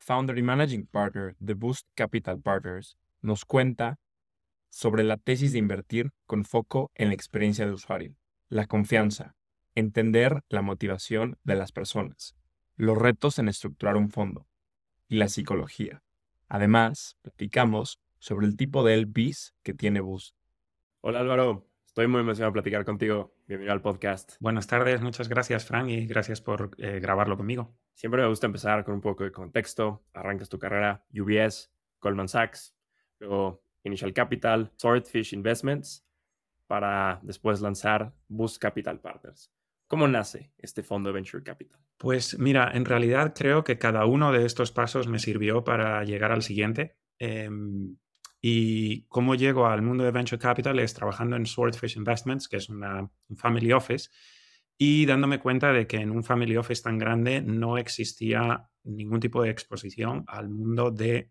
founder y managing partner de Boost Capital Partners, nos cuenta sobre la tesis de invertir con foco en la experiencia de usuario, la confianza, entender la motivación de las personas, los retos en estructurar un fondo y la psicología. Además, platicamos sobre el tipo de LPs que tiene Boost. Hola Álvaro, estoy muy emocionado de platicar contigo. Bienvenido al podcast. Buenas tardes, muchas gracias Frank y gracias por eh, grabarlo conmigo. Siempre me gusta empezar con un poco de contexto. Arrancas tu carrera UBS, Goldman Sachs, luego Initial Capital, Swordfish Investments, para después lanzar Boost Capital Partners. ¿Cómo nace este fondo de Venture Capital? Pues mira, en realidad creo que cada uno de estos pasos me sirvió para llegar al siguiente. Em, y cómo llego al mundo de Venture Capital es trabajando en Swordfish Investments, que es una, un family office, y dándome cuenta de que en un family office tan grande no existía ningún tipo de exposición al mundo de,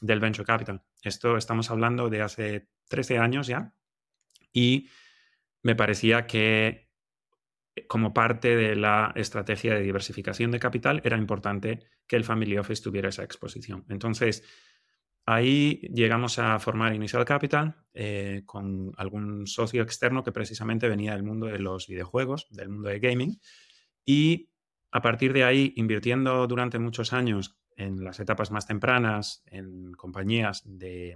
del venture capital. Esto estamos hablando de hace 13 años ya y me parecía que eh, como parte de la estrategia de diversificación de capital era importante que el family office tuviera esa exposición. Entonces, Ahí llegamos a formar Initial Capital eh, con algún socio externo que precisamente venía del mundo de los videojuegos, del mundo de gaming. Y a partir de ahí, invirtiendo durante muchos años en las etapas más tempranas, en compañías de,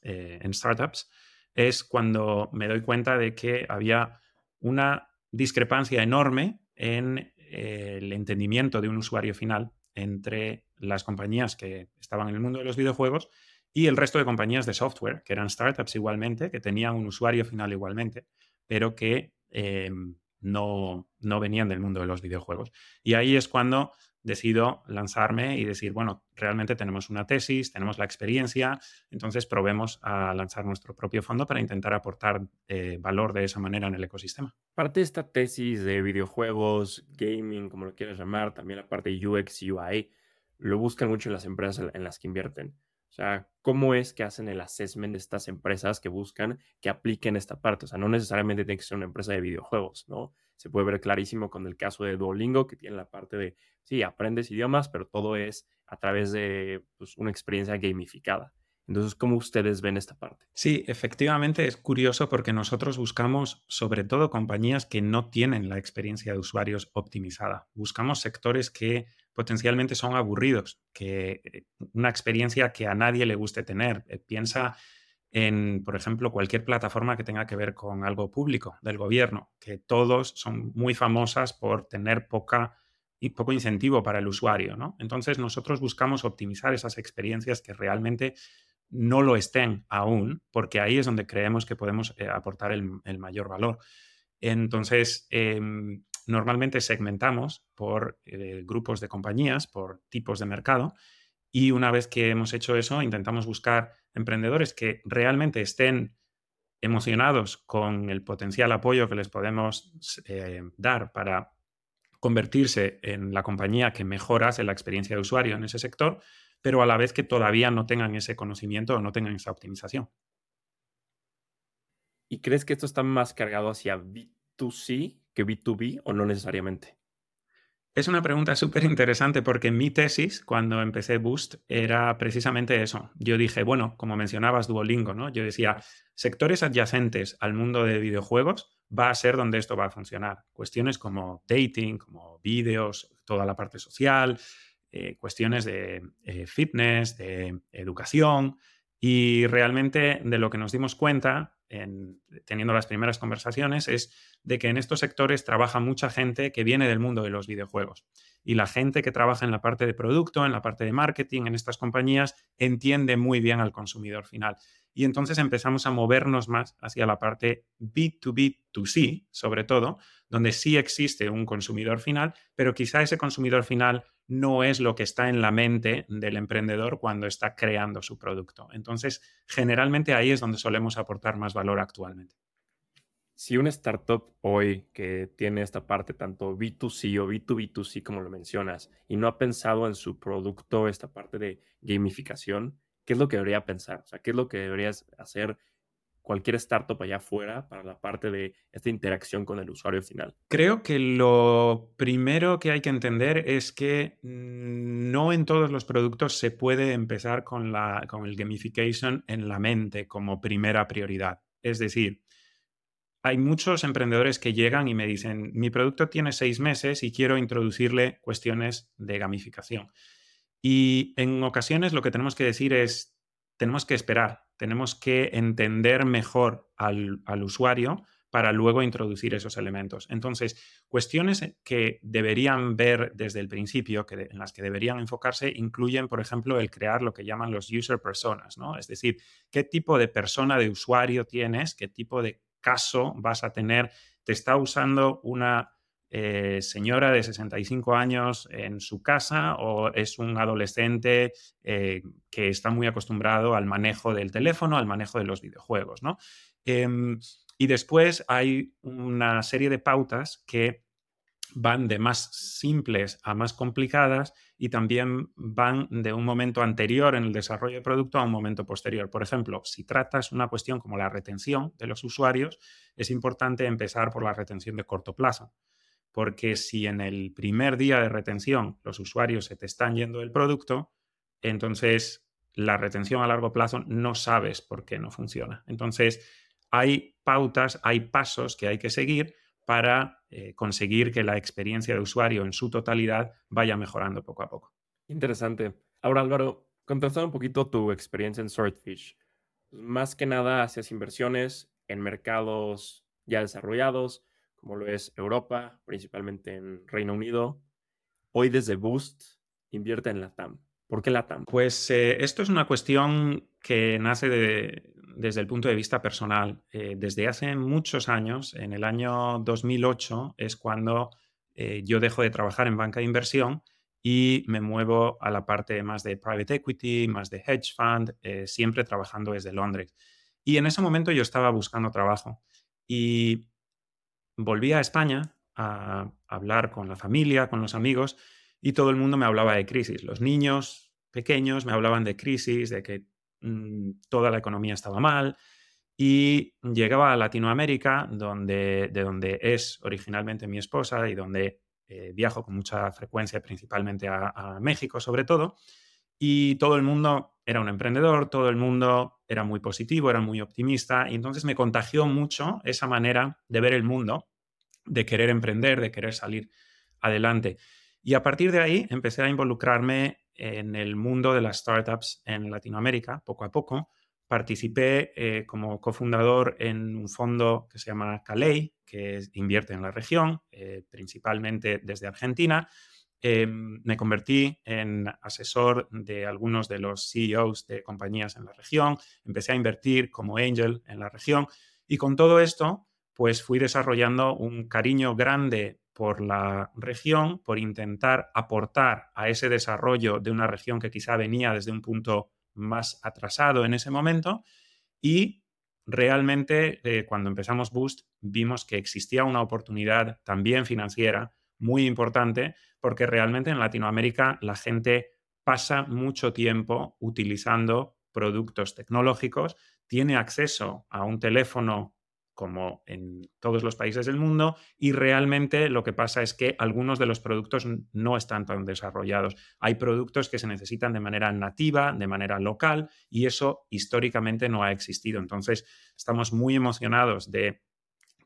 eh, en startups, es cuando me doy cuenta de que había una discrepancia enorme en eh, el entendimiento de un usuario final entre las compañías que estaban en el mundo de los videojuegos y el resto de compañías de software, que eran startups igualmente, que tenían un usuario final igualmente, pero que em, no, no venían del mundo de los videojuegos. Y ahí es cuando decido lanzarme y decir, bueno, realmente tenemos una tesis, tenemos la experiencia, entonces probemos a lanzar nuestro propio fondo para intentar aportar eh, valor de esa manera en el ecosistema. Parte de esta tesis de videojuegos, gaming, como lo quieras llamar, también la parte de UX, UI, lo buscan mucho las empresas en las que invierten. O sea, ¿cómo es que hacen el assessment de estas empresas que buscan que apliquen esta parte? O sea, no necesariamente tiene que ser una empresa de videojuegos, ¿no? Se puede ver clarísimo con el caso de Duolingo, que tiene la parte de, sí, aprendes idiomas, pero todo es a través de pues, una experiencia gamificada. Entonces, ¿cómo ustedes ven esta parte? Sí, efectivamente es curioso porque nosotros buscamos sobre todo compañías que no tienen la experiencia de usuarios optimizada. Buscamos sectores que potencialmente son aburridos, que eh, una experiencia que a nadie le guste tener. Eh, piensa en, por ejemplo, cualquier plataforma que tenga que ver con algo público del gobierno, que todos son muy famosas por tener poca y poco incentivo para el usuario, ¿no? Entonces nosotros buscamos optimizar esas experiencias que realmente no lo estén aún, porque ahí es donde creemos que podemos eh, aportar el, mayor valor. Entonces, em, normalmente segmentamos por eh, grupos de compañías, por tipos de mercado, y una vez que hemos hecho eso, intentamos buscar emprendedores que realmente estén emocionados con el potencial apoyo que les podemos eh, dar para convertirse en la compañía que mejora la experiencia de usuario en ese sector, pero a la vez que todavía no tengan ese conocimiento o no tengan esa optimización. ¿Y crees que esto está más cargado hacia B2C que B2B o no necesariamente? Es una pregunta súper interesante porque mi tesis cuando empecé Boost era precisamente eso. Yo dije, bueno, como mencionabas Duolingo, ¿no? Yo decía, sectores adyacentes al mundo de videojuegos va a ser donde esto va a funcionar. Cuestiones como dating, como vídeos, toda la parte social, eh, cuestiones de eh, fitness, de educación. Y realmente de lo que nos dimos cuenta en, teniendo las primeras conversaciones es de que en estos sectores trabaja mucha gente que viene del mundo de los videojuegos. Y la gente que trabaja en la parte de producto, en la parte de marketing, en estas compañías, entiende muy bien al consumidor final. Y entonces empezamos a movernos más hacia la parte B2B2C, sobre todo, donde sí existe un consumidor final, pero quizá ese consumidor final no es lo que está en la mente del emprendedor cuando está creando su producto. Entonces, generalmente ahí es donde solemos aportar más valor actualmente. Si una startup hoy que tiene esta parte tanto B2C o B2B2C como lo mencionas y no ha pensado en su producto, esta parte de gamificación, ¿qué es lo que debería pensar? O sea, ¿qué es lo que deberías hacer cualquier startup allá afuera para la parte de esta interacción con el usuario final? Creo que lo primero que hay que entender es que no en todos los productos se puede empezar con, la, con el gamification en la mente como primera prioridad. Es decir, hay muchos emprendedores que llegan y me dicen, mi producto tiene seis meses y quiero introducirle cuestiones de gamificación. Y en ocasiones lo que tenemos que decir es, tenemos que esperar, tenemos que entender mejor al, usuario para luego introducir esos elementos. Entonces, cuestiones que deberían ver desde el principio, que en las que deberían enfocarse, incluyen, por ejemplo, el crear lo que llaman los user personas, ¿no? Es decir, qué tipo de persona de usuario tienes, qué tipo de caso vas a tener. Te está usando una eh, señora de 65 años en su casa o es un adolescente eh, que está muy acostumbrado al manejo del teléfono, al manejo de los videojuegos, ¿no? Em, y después hay una serie de pautas que van de más simples a más complicadas y también van de un momento anterior en el desarrollo del producto a un momento posterior. Por ejemplo, si tratas una cuestión como la retención de los usuarios, es importante empezar por la retención de corto plazo, porque si en el primer día de retención los usuarios se te están yendo del producto, entonces la retención a largo plazo no sabes por qué no funciona. Entonces, hay pautas, hay pasos que hay que seguir para eh, conseguir que la experiencia de usuario en su totalidad vaya mejorando poco a poco. Interesante. Ahora, Álvaro, contestando un poquito tu experiencia en Swordfish. Más que nada haces inversiones en mercados ya desarrollados, como lo es Europa, principalmente en Reino Unido. Hoy desde Boost invierte en la TAM. ¿Por qué la TAM? Pues eh, esto es una cuestión que nace de, desde el punto de vista personal. Eh, desde hace muchos años, en el año 2008, es cuando eh, yo dejo de trabajar en banca de inversión y me muevo a la parte más de private equity, más de hedge fund, siempre trabajando desde Londres. Y en ese momento yo estaba buscando trabajo y volví a España a hablar con la familia, con los amigos y todo el mundo me hablaba de crisis. Los niños pequeños me hablaban de crisis, de que Mm, toda la economía estaba mal y llegaba a Latinoamérica, donde, de donde es originalmente mi esposa y donde eh, viajo con mucha frecuencia, principalmente a, México sobre todo, y todo el mundo era un emprendedor, todo el mundo era muy positivo, era muy optimista, y entonces me contagió mucho esa manera de ver el mundo, de querer emprender, de querer salir adelante. Y a partir de ahí empecé a involucrarme en el mundo de las startups en Latinoamérica, poco a poco. Participé eh, como cofundador en un fondo que se llama Calei, que invierte en la región, eh, principalmente desde Argentina. Em, me convertí en asesor de algunos de los CEOs de compañías en la región, empecé a invertir como angel en la región y con todo esto, pues fui desarrollando un cariño grande por la región, por intentar aportar a ese desarrollo de una región que quizá venía desde un punto más atrasado en ese momento. Y realmente eh, cuando empezamos Boost vimos que existía una oportunidad también financiera muy importante porque realmente en Latinoamérica la gente pasa mucho tiempo utilizando productos tecnológicos, tiene acceso a un teléfono como en todos los países del mundo y realmente lo que pasa es que algunos de los productos no están tan desarrollados. Hay productos que se necesitan de manera nativa, de manera local y eso históricamente no ha existido. Entonces, estamos muy emocionados de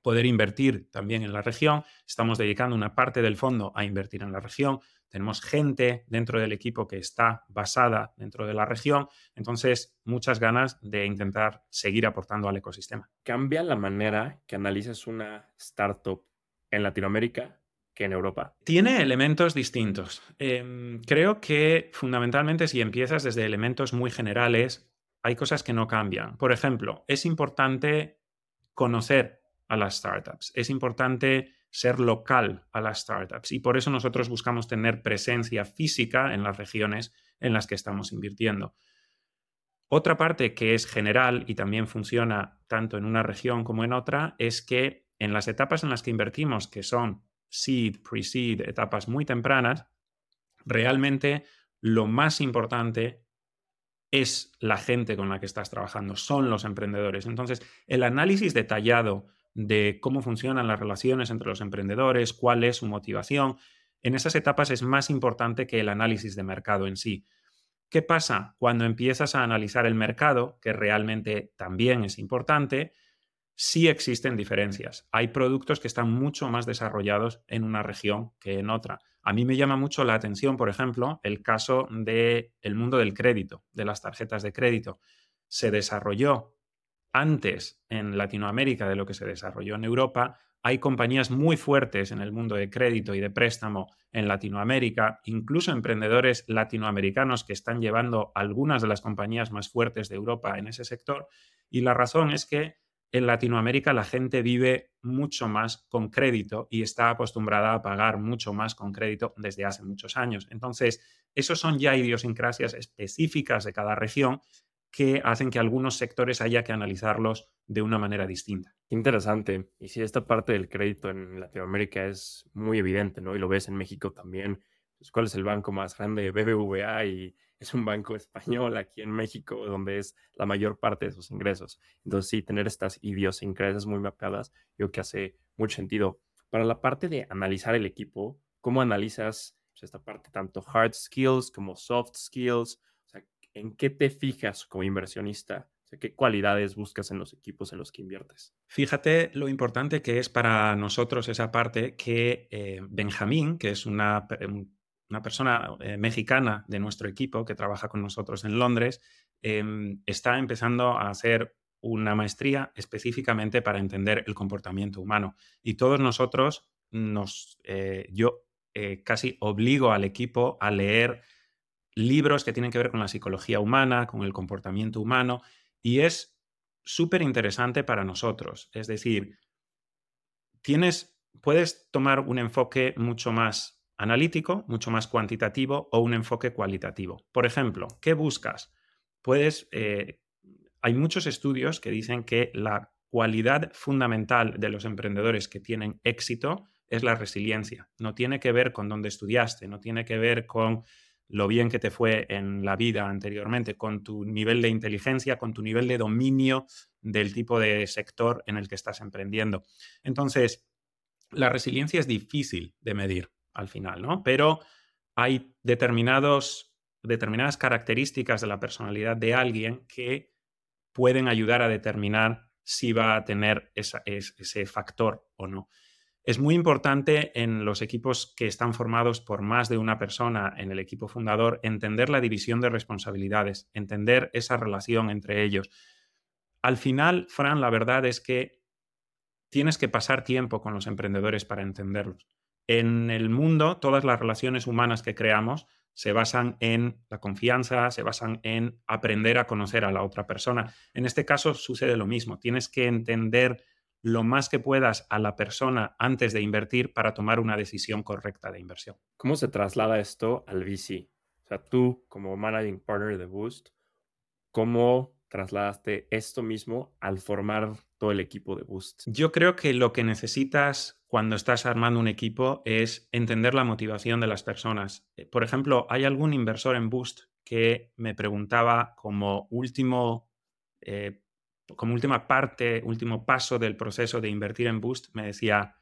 poder invertir también en la región. Estamos dedicando una parte del fondo a invertir en la región. Tenemos gente dentro del equipo que está basada dentro de la región. Entonces, muchas ganas de intentar seguir aportando al ecosistema. ¿Cambia la manera que analizas una startup en Latinoamérica que en Europa? Tiene elementos distintos. Em, creo que fundamentalmente si empiezas desde elementos muy generales, hay cosas que no cambian. Por ejemplo, es importante conocer a las startups, es importante ser local a las startups y por eso nosotros buscamos tener presencia física en las regiones en las que estamos invirtiendo. Otra parte que es general y también funciona tanto en una región como en otra es que en las etapas en las que invertimos, que son seed, pre-seed, etapas muy tempranas, realmente lo más importante es la gente con la que estás trabajando, son los emprendedores. Entonces, el análisis detallado de cómo funcionan las relaciones entre los emprendedores, cuál es su motivación, en esas etapas es más importante que el análisis de mercado en sí. ¿Qué pasa cuando empiezas a analizar el mercado, que realmente también es importante? Sí existen diferencias. Hay productos que están mucho más desarrollados en una región que en otra. A mí me llama mucho la atención, por ejemplo, el caso del el mundo del crédito, de las tarjetas de crédito. Se desarrolló antes en Latinoamérica de lo que se desarrolló en Europa. Hay compañías muy fuertes en el mundo de crédito y de préstamo en Latinoamérica, incluso emprendedores latinoamericanos que están llevando algunas de las compañías más fuertes de Europa en ese sector. Y la razón es que en Latinoamérica la gente vive mucho más con crédito y está acostumbrada a pagar mucho más con crédito desde hace muchos años. Entonces, esos son ya idiosincrasias específicas de cada región que hacen que algunos sectores haya que analizarlos de una manera distinta. Interesante. Y si esta parte del crédito en Latinoamérica es muy evidente, ¿no? Y lo ves en México también. Pues, ¿Cuál es el banco más grande? BBVA y es un banco español aquí en México, donde es la mayor parte de sus ingresos. Entonces, sí, tener estas idiosincrasias muy mapeadas, yo creo que hace mucho sentido. Para la parte de analizar el equipo, ¿cómo analizas pues, esta parte, tanto hard skills como soft skills? ¿En qué te fijas como inversionista? ¿Qué cualidades buscas en los equipos en los que inviertes? Fíjate lo importante que es para nosotros esa parte que eh, Benjamín, que es una, una persona eh, mexicana de nuestro equipo que trabaja con nosotros en Londres, em, está empezando a hacer una maestría específicamente para entender el comportamiento humano. Y todos nosotros nos, eh, yo casi obligo al equipo a leer libros que tienen que ver con la psicología humana, con el comportamiento humano, y es súper interesante para nosotros. Es decir, tienes, puedes tomar un enfoque mucho más analítico, mucho más cuantitativo o un enfoque cualitativo. Por ejemplo, ¿qué buscas? Puedes, eh, hay muchos estudios que dicen que la cualidad fundamental de los emprendedores que tienen éxito es la resiliencia. No tiene que ver con dónde estudiaste, no tiene que ver con lo bien que te fue en la vida anteriormente, con tu nivel de inteligencia, con tu nivel de dominio del tipo de sector en el que estás emprendiendo. Entonces, la resiliencia es difícil de medir al final, ¿no? Pero hay determinados, determinadas características de la personalidad de alguien que pueden ayudar a determinar si va a tener ese factor o no. Es muy importante en los equipos que están formados por más de una persona en el equipo fundador entender la división de responsabilidades, entender esa relación entre ellos. Al final, Fran, la verdad es que tienes que pasar tiempo con los emprendedores para entenderlos en el mundo todas las relaciones humanas que creamos se basan en la confianza, se basan en aprender a conocer a la otra persona. En este caso sucede lo mismo. Tienes que entender lo más que puedas a la persona antes de invertir para tomar una decisión correcta de inversión. ¿Cómo se traslada esto al VC? O sea, tú como managing partner de Boost, ¿cómo trasladaste esto mismo al formar todo el equipo de Boost? Yo creo que lo que necesitas cuando estás armando un equipo es entender la motivación de las personas. Eh, por ejemplo, hay algún inversor en Boost que me preguntaba como último, eh, como última parte, último paso del proceso de invertir en Boost, me decía,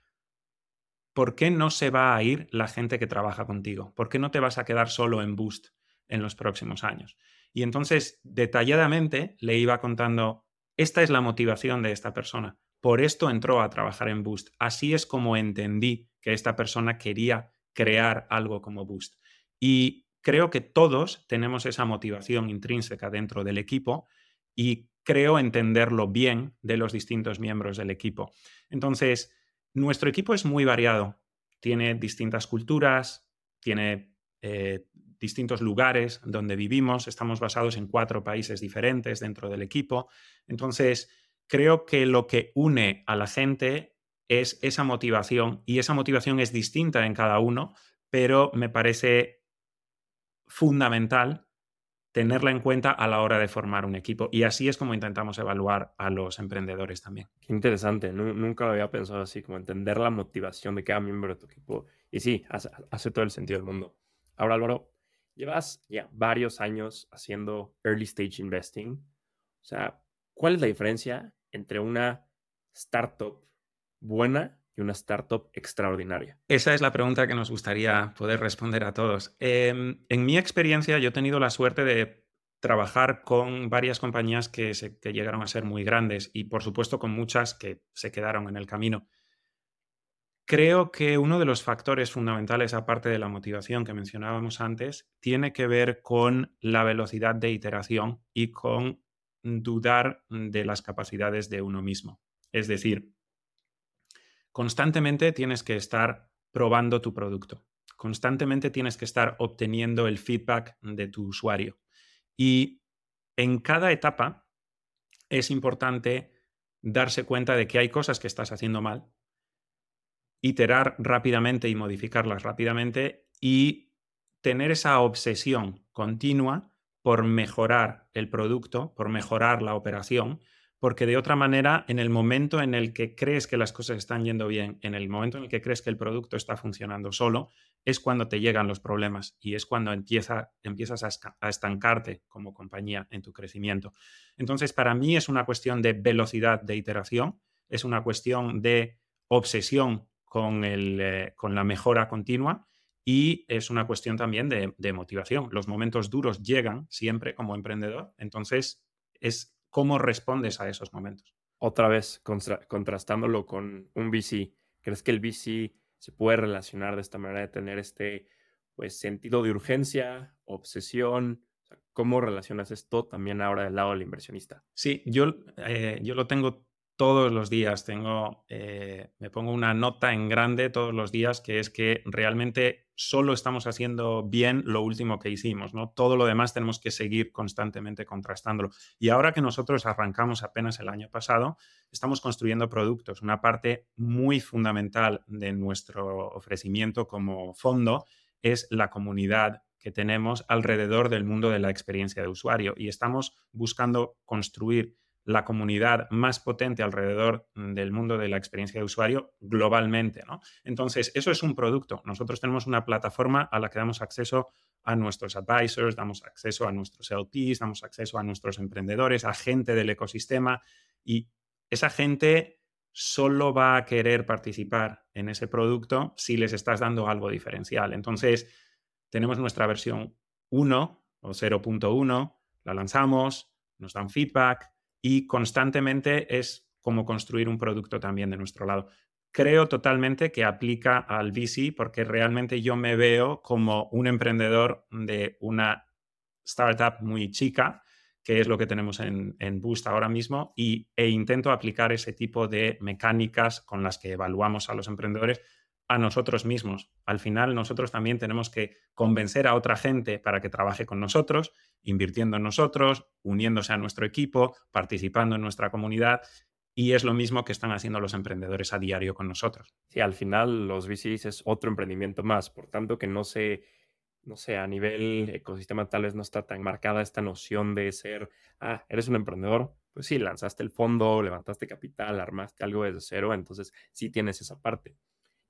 ¿por qué no se va a ir la gente que trabaja contigo? ¿Por qué no te vas a quedar solo en Boost en los próximos años? Y entonces, detalladamente, le iba contando, esta es la motivación de esta persona. Por esto entró a trabajar en Boost. Así es como entendí que esta persona quería crear algo como Boost. Y creo que todos tenemos esa motivación intrínseca dentro del equipo y creo entenderlo bien de los distintos miembros del equipo. Entonces, nuestro equipo es muy variado. Tiene distintas culturas, tiene eh, distintos lugares donde vivimos, estamos basados en cuatro países diferentes dentro del equipo. Entonces, creo que lo que une a la gente es esa motivación y esa motivación es distinta en cada uno, pero me parece fundamental tenerla en cuenta a la hora de formar un equipo. Y así es como intentamos evaluar a los emprendedores también. Qué interesante, nunca lo había pensado así, como entender la motivación de cada miembro de tu equipo. Y sí, hace, todo el sentido del mundo. Ahora, Álvaro, llevas ya varios años haciendo early stage investing. O sea, ¿cuál es la diferencia entre una startup buena y una startup extraordinaria? Esa es la pregunta que nos gustaría poder responder a todos. Em, en mi experiencia, yo he tenido la suerte de trabajar con varias compañías que, que llegaron a ser muy grandes y, por supuesto, con muchas que se quedaron en el camino. Creo que uno de los factores fundamentales, aparte de la motivación que mencionábamos antes, tiene que ver con la velocidad de iteración y con dudar de las capacidades de uno mismo. Es decir, constantemente tienes que estar probando tu producto, constantemente tienes que estar obteniendo el feedback de tu usuario. Y en cada etapa es importante darse cuenta de que hay cosas que estás haciendo mal, iterar rápidamente y modificarlas rápidamente y tener esa obsesión continua por mejorar el producto, por mejorar la operación, porque de otra manera, en el momento en el que crees que las cosas están yendo bien, en el momento en el que crees que el producto está funcionando solo, es cuando te llegan los problemas y es cuando empieza, empiezas a, estancarte como compañía en tu crecimiento. Entonces, para mí es una cuestión de velocidad de iteración, es una cuestión de obsesión con, el, eh, con la mejora continua y es una cuestión también de, de, motivación. Los momentos duros llegan siempre como emprendedor, entonces es cómo respondes a esos momentos. Otra vez, contrastándolo con un VC, ¿crees que el VC se puede relacionar de esta manera de tener este pues, sentido de urgencia, obsesión? ¿Cómo relacionas esto también ahora del lado del inversionista? Sí, yo, eh, yo lo tengo todos los días. Tengo, eh, me pongo una nota en grande todos los días que es que realmente solo estamos haciendo bien lo último que hicimos, ¿no? Todo lo demás tenemos que seguir constantemente contrastándolo. Y ahora que nosotros arrancamos apenas el año pasado, estamos construyendo productos. Una parte muy fundamental de nuestro ofrecimiento como fondo es la comunidad que tenemos alrededor del mundo de la experiencia de usuario y estamos buscando construir la comunidad más potente alrededor del mundo de la experiencia de usuario globalmente. ¿no? Entonces, eso es un producto. Nosotros tenemos una plataforma a la que damos acceso a nuestros advisors, damos acceso a nuestros LPs, damos acceso a nuestros emprendedores, a gente del ecosistema y esa gente solo va a querer participar en ese producto si les estás dando algo diferencial. Entonces, tenemos nuestra versión 1 o 0.1, la lanzamos, nos dan feedback, y constantemente es como construir un producto también de nuestro lado. Creo totalmente que aplica al VC porque realmente yo me veo como un emprendedor de una startup muy chica, que es lo que tenemos en, Boost ahora mismo, y, e intento aplicar ese tipo de mecánicas con las que evaluamos a los emprendedores a nosotros mismos. Al final, nosotros también tenemos que convencer a otra gente para que trabaje con nosotros, invirtiendo en nosotros, uniéndose a nuestro equipo, participando en nuestra comunidad. Y es lo mismo que están haciendo los emprendedores a diario con nosotros. Sí, al final los VCs es otro emprendimiento más, por tanto que no se, no sé, a nivel ecosistema tal vez no está tan marcada esta noción de ser, ah, eres un emprendedor, pues sí, lanzaste el fondo, levantaste capital, armaste algo desde cero, entonces sí tienes esa parte.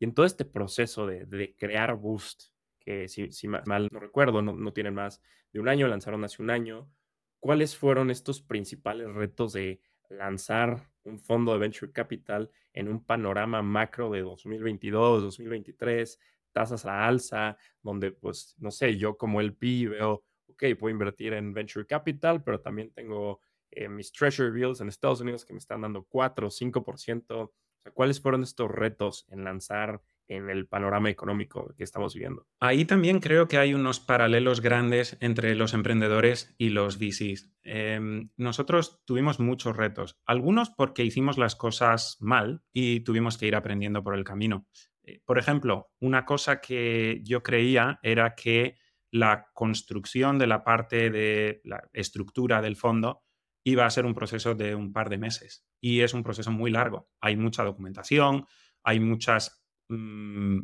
Y en todo este proceso de, crear Boost, que si, mal no recuerdo, no, tienen más de un año, lanzaron hace un año, ¿cuáles fueron estos principales retos de lanzar un fondo de venture capital en un panorama macro de 2022, 2023, tasas a alza, donde pues, no sé, yo como el PI veo, ok, puedo invertir en venture capital, pero también tengo eh, mis treasury bills en Estados Unidos que me están dando 4 o 5% ¿Cuáles fueron estos retos en lanzar en el panorama económico que estamos viviendo? Ahí también creo que hay unos paralelos grandes entre los emprendedores y los VCs. Em, nosotros tuvimos muchos retos, algunos porque hicimos las cosas mal y tuvimos que ir aprendiendo por el camino. Eh, por ejemplo, una cosa que yo creía era que la construcción de la parte de la estructura del fondo iba a ser un proceso de un par de meses y es un proceso muy largo. Hay mucha documentación, hay muchas mm,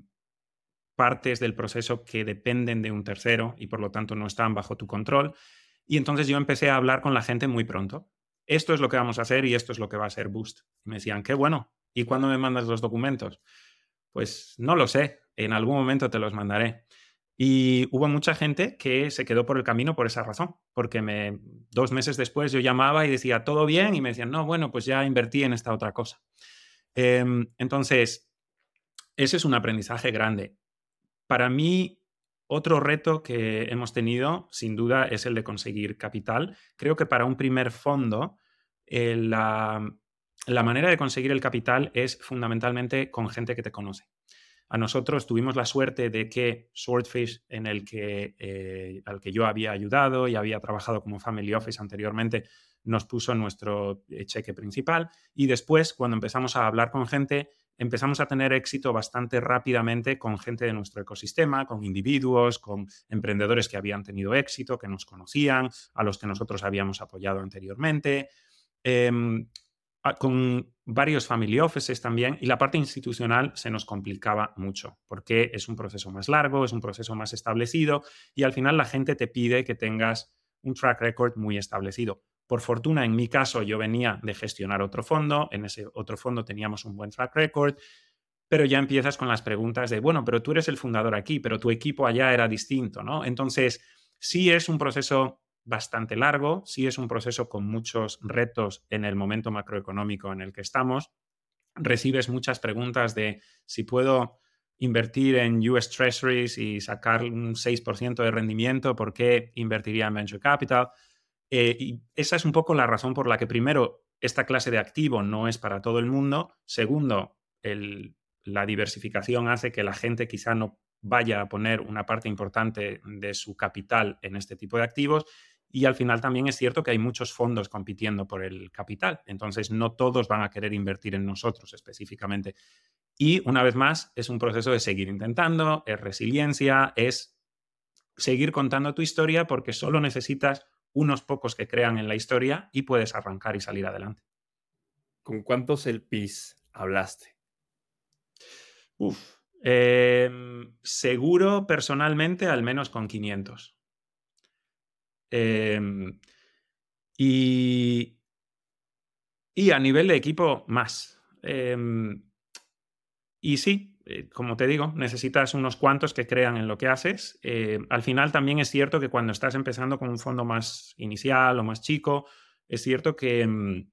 partes del proceso que dependen de un tercero y por lo tanto no están bajo tu control. Y entonces yo empecé a hablar con la gente muy pronto. Esto es lo que vamos a hacer y esto es lo que va a ser Boost. Me decían, qué bueno. ¿Y cuándo me mandas los documentos? Pues no lo sé. En algún momento te los mandaré. Y hubo mucha gente que se quedó por el camino por esa razón, porque me, dos meses después yo llamaba y decía, ¿todo bien? Y me decían, no, bueno, pues ya invertí en esta otra cosa. Em, entonces, ese es un aprendizaje grande. Para mí, otro reto que hemos tenido, sin duda, es el de conseguir capital. Creo que para un primer fondo, eh, la, manera de conseguir el capital es fundamentalmente con gente que te conoce. A nosotros tuvimos la suerte de que Swordfish, eh, al que yo había ayudado y había trabajado como Family Office anteriormente, nos puso nuestro eh, cheque principal y después, cuando empezamos a hablar con gente, empezamos a tener éxito bastante rápidamente con gente de nuestro ecosistema, con individuos, con emprendedores que habían tenido éxito, que nos conocían, a los que nosotros habíamos apoyado anteriormente, em, con varios family offices también, y la parte institucional se nos complicaba mucho, porque es un proceso más largo, es un proceso más establecido, y al final la gente te pide que tengas un track record muy establecido. Por fortuna, en mi caso, yo venía de gestionar otro fondo, en ese otro fondo teníamos un buen track record, pero ya empiezas con las preguntas de, bueno, pero tú eres el fundador aquí, pero tu equipo allá era distinto, ¿no? Entonces, sí es un proceso bastante largo, sí es un proceso con muchos retos en el momento macroeconómico en el que estamos. Recibes muchas preguntas de si puedo invertir en US Treasuries y sacar un 6% de rendimiento, ¿por qué invertiría en Venture Capital? Eh, y esa es un poco la razón por la que, primero, esta clase de activo no es para todo el mundo. Segundo, la diversificación hace que la gente quizá no vaya a poner una parte importante de su capital en este tipo de activos. Y al final también es cierto que hay muchos fondos compitiendo por el capital. Entonces, no todos van a querer invertir en nosotros específicamente. Y una vez más, es un proceso de seguir intentando, es resiliencia, es seguir contando tu historia porque solo necesitas unos pocos que crean en la historia y puedes arrancar y salir adelante. ¿Con cuántos LPs hablaste? Uf, em, seguro personalmente al menos con 500. Em, y, y a nivel de equipo más. Em, y sí, eh, como te digo, necesitas unos cuantos que crean en lo que haces. Eh, al final también es cierto que cuando estás empezando con un fondo más inicial o más chico, es cierto que mm,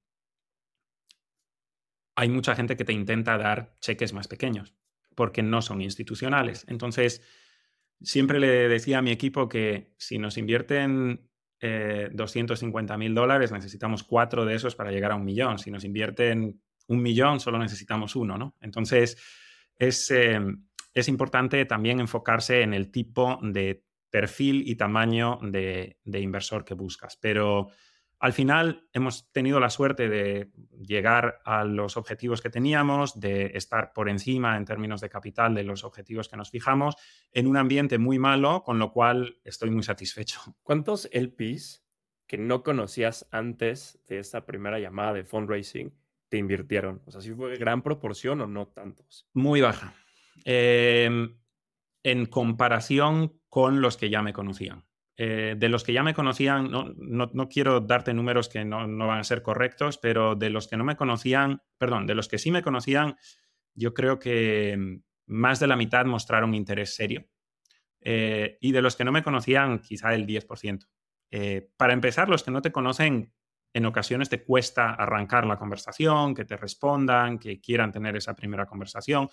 hay mucha gente que te intenta dar cheques más pequeños porque no son institucionales. Entonces, siempre le decía a mi equipo que si nos invierten 250 eh, mil dólares, necesitamos cuatro de esos para llegar a un millón. Si nos invierten un millón, solo necesitamos uno, ¿no? Entonces, Em, es, importante también enfocarse en el tipo de perfil y tamaño de, inversor que buscas. Pero al final hemos tenido la suerte de llegar a los objetivos que teníamos, de estar por encima en términos de capital de los objetivos que nos fijamos, en un ambiente muy malo, con lo cual estoy muy satisfecho. ¿Cuántos LPs que no conocías antes de esta primera llamada de fundraising te invirtieron? O sea, ¿sí fue gran proporción o no tantos? Muy baja. Em, en comparación con los que ya me conocían. Eh, de los que ya me conocían, no, no, quiero darte números que no, no, van a ser correctos, pero de los que no me conocían, perdón, de los que sí me conocían, yo creo que em, más de la mitad mostraron interés serio. Eh, y de los que no me conocían, quizá el 10%. Eh, para empezar, los que no te conocen en ocasiones te cuesta arrancar la conversación, que te respondan, que quieran tener esa primera conversación.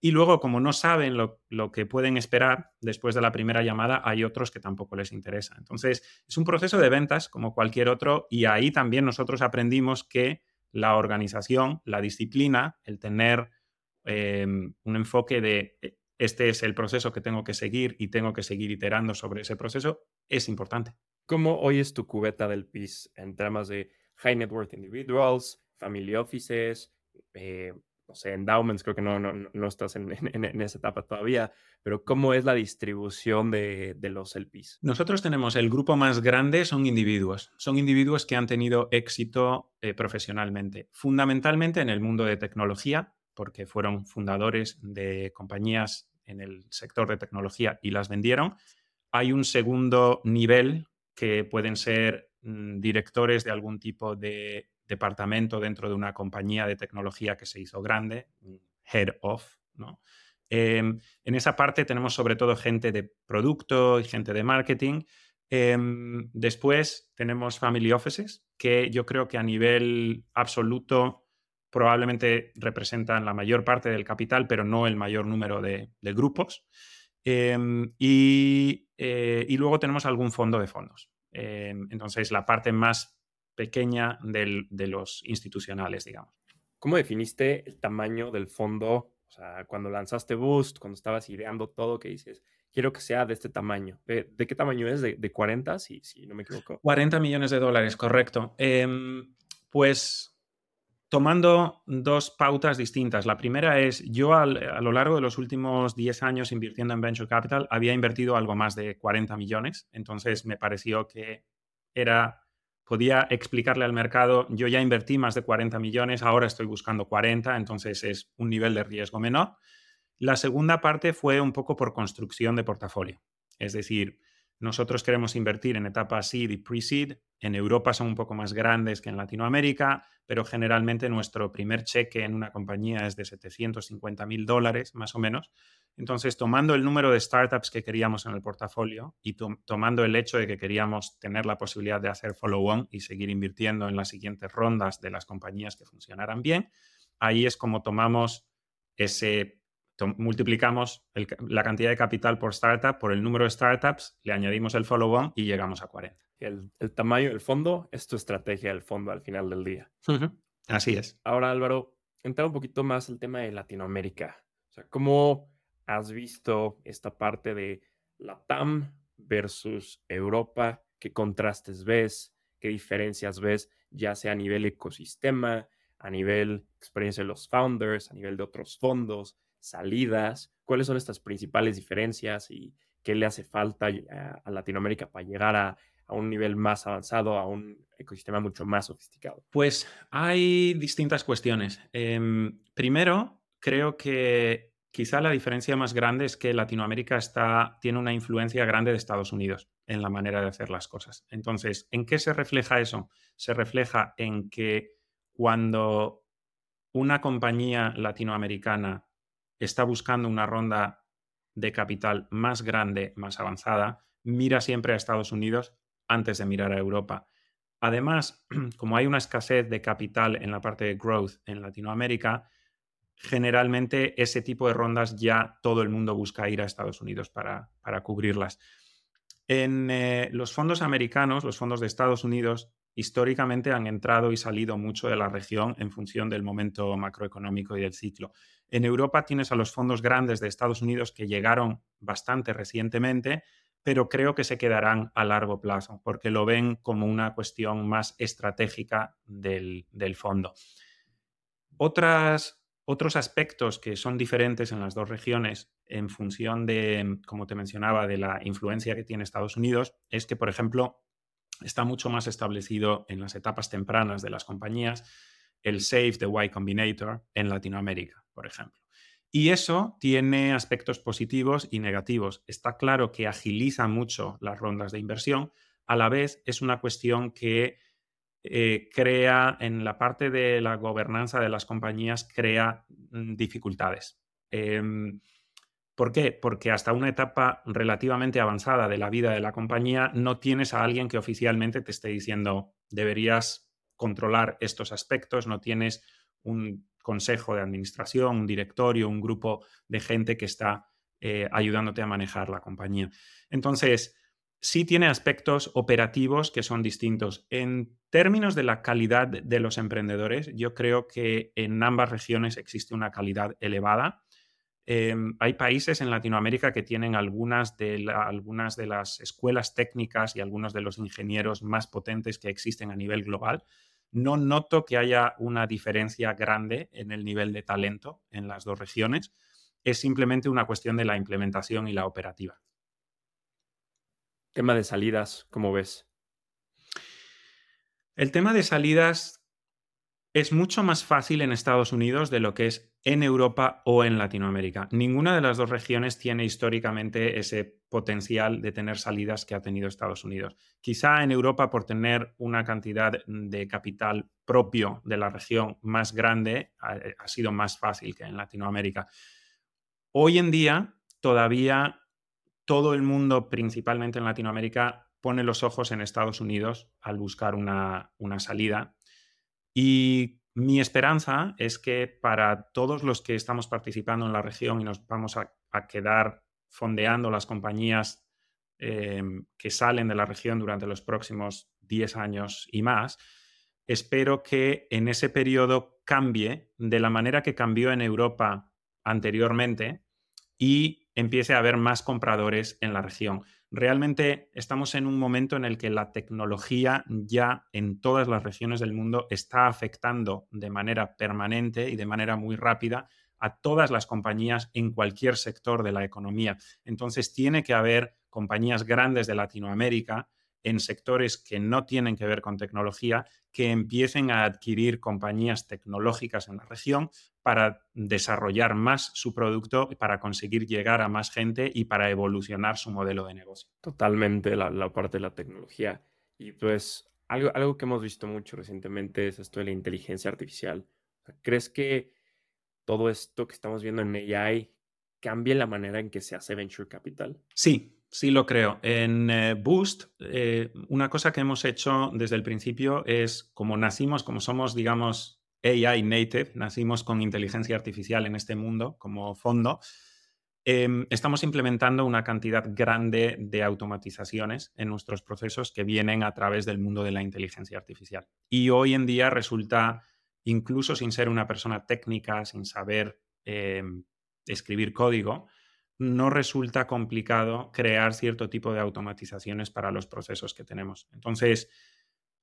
Y luego, como no saben lo, que pueden esperar después de la primera llamada, hay otros que tampoco les interesa. Entonces, es un proceso de ventas como cualquier otro y ahí también nosotros aprendimos que la organización, la disciplina, el tener em, un enfoque de e, este es el proceso que tengo que seguir y tengo que seguir iterando sobre ese proceso, es importante. ¿Cómo hoy es tu cubeta del PIS en temas de high net worth individuals, family offices, eh, no sé, endowments, creo que no, no, no estás en, esa etapa todavía, pero ¿cómo es la distribución de, de, los LPs? Nosotros tenemos el grupo más grande, son individuos, son individuos que han tenido éxito eh, profesionalmente, fundamentalmente en el mundo de tecnología, porque fueron fundadores de compañías en el sector de tecnología y las vendieron. Hay un segundo nivel que pueden ser mm, directores de algún tipo de departamento dentro de una compañía de tecnología que se hizo grande, head of, ¿no? Em, en esa parte tenemos sobre todo gente de producto y gente de marketing. Em, después tenemos family offices, que yo creo que a nivel absoluto probablemente representan la mayor parte del capital, pero no el mayor número de, grupos. Em, y, eh, y, luego tenemos algún fondo de fondos. entonces, la parte más pequeña de los institucionales, digamos. ¿Cómo definiste el tamaño del fondo? O sea, cuando lanzaste Boost, cuando estabas ideando todo, que dices, quiero que sea de este tamaño. ¿De, qué tamaño es? ¿De, 40, si, si, no me equivoco? 40 millones de dólares, correcto. Em, pues tomando dos pautas distintas. La primera es, yo a lo largo de los últimos 10 años invirtiendo en Venture Capital, había invertido algo más de 40 millones, entonces me pareció que era podía explicarle al mercado, yo ya invertí más de 40 millones, ahora estoy buscando 40, entonces es un nivel de riesgo menor. La segunda parte fue un poco por construcción de portafolio. Es decir, nosotros queremos invertir en etapas seed y pre-seed. En Europa son un poco más grandes que en Latinoamérica, pero generalmente nuestro primer cheque en una compañía es de 750 mil dólares, más o menos. Entonces, tomando el número de startups que queríamos en el portafolio y tomando el hecho de que queríamos tener la posibilidad de hacer follow-on y seguir invirtiendo en las siguientes rondas de las compañías que funcionaran bien, ahí es como tomamos ese multiplicamos la cantidad de capital por startup por el número de startups, le añadimos el follow-on y llegamos a 40. El, tamaño del fondo es tu estrategia del fondo al final del día. Así es. Ahora, Álvaro, entrar un poquito más el tema de Latinoamérica. O sea, ¿cómo has visto esta parte de la TAM versus Europa? ¿Qué contrastes ves? ¿Qué diferencias ves? Ya sea a nivel ecosistema, a nivel experiencia de los founders, a nivel de otros fondos salidas, cuáles son estas principales diferencias y qué le hace falta a, Latinoamérica para llegar a, un nivel más avanzado, a un ecosistema mucho más sofisticado? Pues hay distintas cuestiones. Em, primero, creo que quizá la diferencia más grande es que Latinoamérica tiene una influencia grande de Estados Unidos en la manera de hacer las cosas. Entonces, ¿en qué se refleja eso? Se refleja en que cuando una compañía latinoamericana está buscando una ronda de capital más grande, más avanzada, mira siempre a Estados Unidos antes de mirar a Europa. Además, como hay una escasez de capital en la parte de growth en Latinoamérica, generalmente ese tipo de rondas ya todo el mundo busca ir a Estados Unidos para, cubrirlas. En eh, los fondos americanos, los fondos de Estados Unidos, históricamente han entrado y salido mucho de la región en función del momento macroeconómico y del ciclo. En Europa tienes a los fondos grandes de Estados Unidos que llegaron bastante recientemente, pero creo que se quedarán a largo plazo porque lo ven como una cuestión más estratégica del, fondo. Otras, otros aspectos que son diferentes en las dos regiones en función de, como te mencionaba, de la influencia que tiene Estados Unidos, es que, por ejemplo, está mucho más establecido en las etapas tempranas de las compañías el Save the Y Combinator en Latinoamérica, por ejemplo. Y eso tiene aspectos positivos y negativos. Está claro que agiliza mucho las rondas de inversión, a la vez es una cuestión que eh, crea en la parte de la gobernanza de las compañías, crea mm, dificultades. Em, ¿Por qué? Porque hasta una etapa relativamente avanzada de la vida de la compañía no tienes a alguien que oficialmente te esté diciendo deberías controlar estos aspectos, no tienes un consejo de administración, un directorio, un grupo de gente que está eh, ayudándote a manejar la compañía. Entonces, sí tiene aspectos operativos que son distintos. En términos de la calidad de los emprendedores, yo creo que en ambas regiones existe una calidad elevada. Em, hay países en Latinoamérica que tienen algunas de, algunas de las escuelas técnicas y algunos de los ingenieros más potentes que existen a nivel global. no noto que haya una diferencia grande en el nivel de talento en las dos regiones. Es simplemente una cuestión de la implementación y la operativa. Tema de salidas, ¿cómo ves? El tema de salidas es mucho más fácil en Estados Unidos de lo que es en Europa o en Latinoamérica. Ninguna de las dos regiones tiene históricamente ese potencial de tener salidas que ha tenido Estados Unidos. Quizá en Europa por tener una cantidad de capital propio de la región más grande ha, ha sido más fácil que en Latinoamérica. Hoy en día todavía todo el mundo, principalmente en Latinoamérica, pone los ojos en Estados Unidos al buscar una, una salida. Y mi esperanza es que para todos los que estamos participando en la región y nos vamos a, quedar fondeando las compañías em, que salen de la región durante los próximos 10 años y más, espero que en ese periodo cambie de la manera que cambió en Europa anteriormente y empiece a haber más compradores en la región realmente estamos en un momento en el que la tecnología ya en todas las regiones del mundo está afectando de manera permanente y de manera muy rápida a todas las compañías en cualquier sector de la economía. Entonces tiene que haber compañías grandes de Latinoamérica en sectores que no tienen que ver con tecnología, que empiecen a adquirir compañías tecnológicas en la región para desarrollar más su producto, para conseguir llegar a más gente y para evolucionar su modelo de negocio. Totalmente la, parte de la tecnología. Y pues algo, algo que hemos visto mucho recientemente es esto de la inteligencia artificial. ¿Crees que todo esto que estamos viendo en AI cambie la manera en que se hace venture capital? Sí, Sí, lo creo. En eh, Boost, eh, una cosa que hemos hecho desde el principio es, como nacimos, como somos, digamos, AI native, nacimos con inteligencia artificial en este mundo como fondo, em, estamos implementando una cantidad grande de automatizaciones en nuestros procesos que vienen a través del mundo de la inteligencia artificial. Y hoy en día resulta, incluso sin ser una persona técnica, sin saber em, escribir código, no resulta complicado crear cierto tipo de automatizaciones para los procesos que tenemos. Entonces,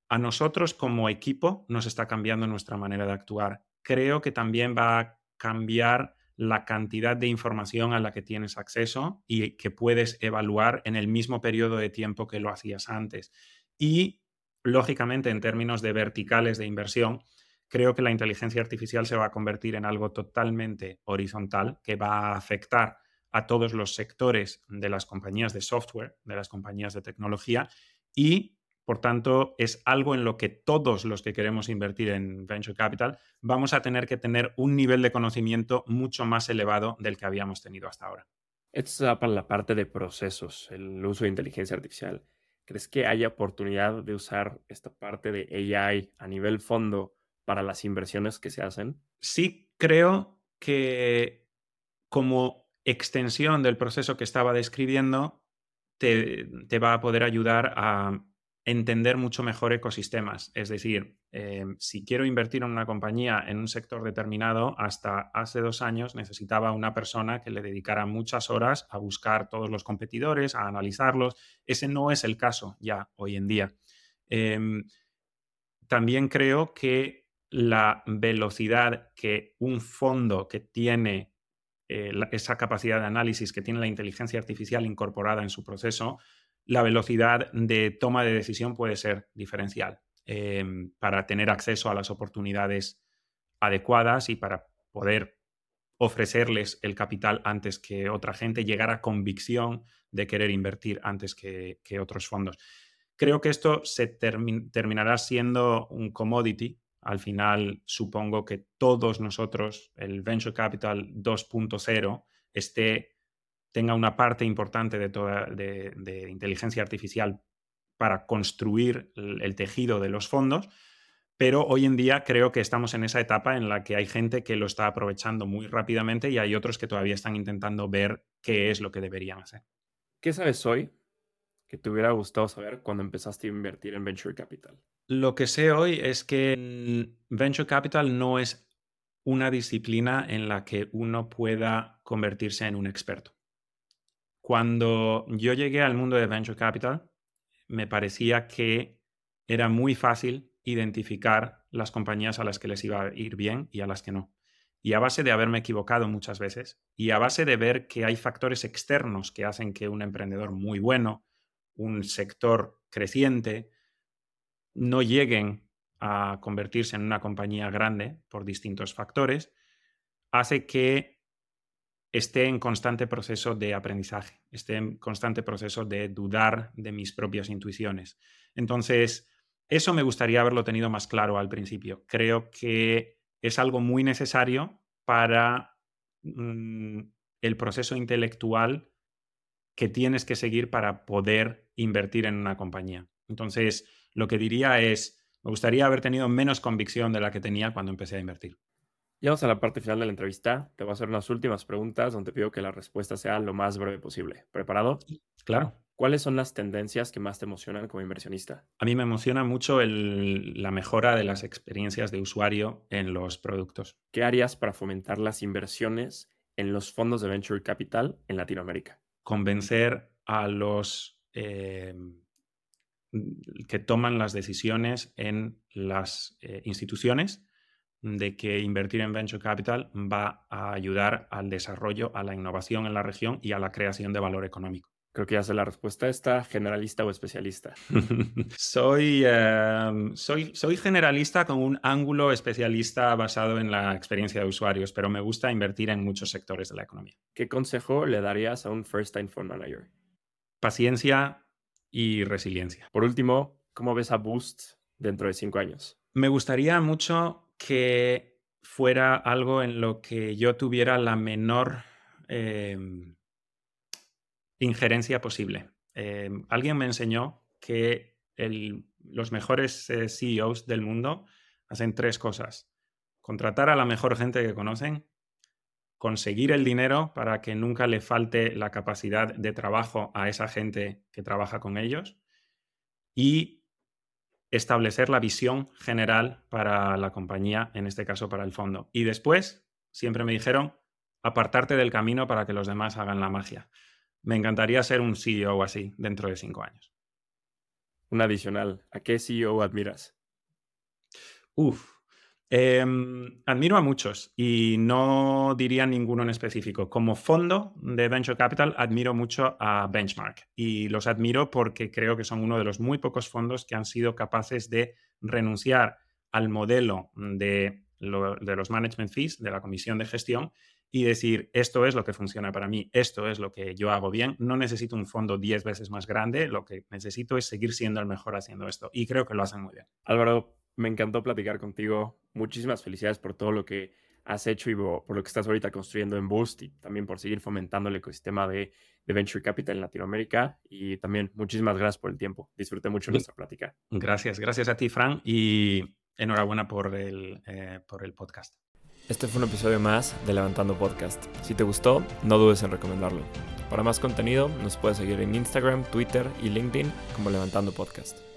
a nosotros como equipo nos está cambiando nuestra manera de actuar. Creo que también va a cambiar la cantidad de información a la que tienes acceso y que puedes evaluar en el mismo periodo de tiempo que lo hacías antes. Y, lógicamente, en términos de verticales de inversión, creo que la inteligencia artificial se va a convertir en algo totalmente horizontal que va a afectar a todos los sectores de las compañías de software, de las compañías de tecnología y, por tanto, es algo en lo que todos los que queremos invertir en Venture Capital vamos a tener que tener un nivel de conocimiento mucho más elevado del que habíamos tenido hasta ahora. Esto es para la parte de procesos, el uso de inteligencia artificial. ¿Crees que haya oportunidad de usar esta parte de AI a nivel fondo para las inversiones que se hacen? Sí, creo que como extensión del proceso que estaba describiendo te, va a poder ayudar a entender mucho mejor ecosistemas. Es decir, eh, si quiero invertir en una compañía en un sector determinado, hasta hace dos años necesitaba una persona que le dedicara muchas horas a buscar todos los competidores, a analizarlos. Ese no es el caso ya hoy en día. Em, también creo que la velocidad que un fondo que tiene eh, esa capacidad de análisis que tiene la inteligencia artificial incorporada en su proceso, la velocidad de toma de decisión puede ser diferencial em, para tener acceso a las oportunidades adecuadas y para poder ofrecerles el capital antes que otra gente, llegar a convicción de querer invertir antes que, otros fondos. Creo que esto se terminará siendo un commodity al final supongo que todos nosotros, el Venture Capital 2.0, esté, tenga una parte importante de, toda, de, inteligencia artificial para construir el, tejido de los fondos, pero hoy en día creo que estamos en esa etapa en la que hay gente que lo está aprovechando muy rápidamente y hay otros que todavía están intentando ver qué es lo que deberían hacer. ¿Qué sabes hoy que te hubiera gustado saber cuando empezaste a invertir en Venture Capital? Lo que sé hoy es que Venture Capital no es una disciplina en la que uno pueda convertirse en un experto. Cuando yo llegué al mundo de Venture Capital, me parecía que era muy fácil identificar las compañías a las que les iba a ir bien y a las que no. Y a base de haberme equivocado muchas veces y a base de ver que hay factores externos que hacen que un emprendedor muy bueno, un sector creciente, no lleguen a convertirse en una compañía grande por distintos factores, hace que esté en constante proceso de aprendizaje, esté en constante proceso de dudar de mis propias intuiciones. Entonces, eso me gustaría haberlo tenido más claro al principio. Creo que es algo muy necesario para mm, el proceso intelectual que tienes que seguir para poder invertir en una compañía. Entonces, lo que diría es, me gustaría haber tenido menos convicción de la que tenía cuando empecé a invertir. Llegamos a la parte final de la entrevista. Te voy a hacer unas últimas preguntas donde te pido que la respuesta sea lo más breve posible. ¿Preparado? Claro. ¿Cuáles son las tendencias que más te emocionan como inversionista? A mí me emociona mucho la mejora de las experiencias de usuario en los productos. ¿Qué harías para fomentar las inversiones en los fondos de venture capital en Latinoamérica? Convencer a los eh, que toman las decisiones en las eh, instituciones de que invertir en venture capital va a ayudar al desarrollo, a la innovación en la región y a la creación de valor económico. Creo que ya sé la respuesta. ¿Está generalista o especialista? soy, em, soy, soy generalista con un ángulo especialista basado en la experiencia de usuarios, pero me gusta invertir en muchos sectores de la economía. ¿Qué consejo le darías a un first-time fund manager? Paciencia y resiliencia. Por último, ¿cómo ves a Boost dentro de cinco años? Me gustaría mucho que fuera algo en lo que yo tuviera la menor em, injerencia posible. Em, alguien me enseñó que los mejores eh, CEOs del mundo hacen tres cosas. Contratar a la mejor gente que conocen, conseguir el dinero para que nunca le falte la capacidad de trabajo a esa gente que trabaja con ellos y establecer la visión general para la compañía, en este caso para el fondo. Y después, siempre me dijeron, apartarte del camino para que los demás hagan la magia. Me encantaría ser un CEO así dentro de cinco años. Un adicional, ¿a qué CEO admiras? Uf, Em, admiro a muchos y no diría ninguno en específico. Como fondo de Venture Capital, admiro mucho a Benchmark y los admiro porque creo que son uno de los muy pocos fondos que han sido capaces de renunciar al modelo de, de los management fees, de la comisión de gestión, y decir, esto es lo que funciona para mí, esto es lo que yo hago bien, no necesito un fondo 10 veces más grande, lo que necesito es seguir siendo el mejor haciendo esto. Y creo que lo hacen muy bien. Álvaro, me encantó platicar contigo. Muchísimas felicidades por todo lo que has hecho y por lo que estás ahorita construyendo en Boost y también por seguir fomentando el ecosistema de, Venture Capital en Latinoamérica. Y también muchísimas gracias por el tiempo. Disfruté mucho nuestra plática. Gracias, gracias a ti, Fran, y enhorabuena por el, eh, por el podcast. Este fue un episodio más de Levantando Podcast. Si te gustó, no dudes en recomendarlo. Para más contenido, nos puedes seguir en Instagram, Twitter y LinkedIn como Levantando Podcast.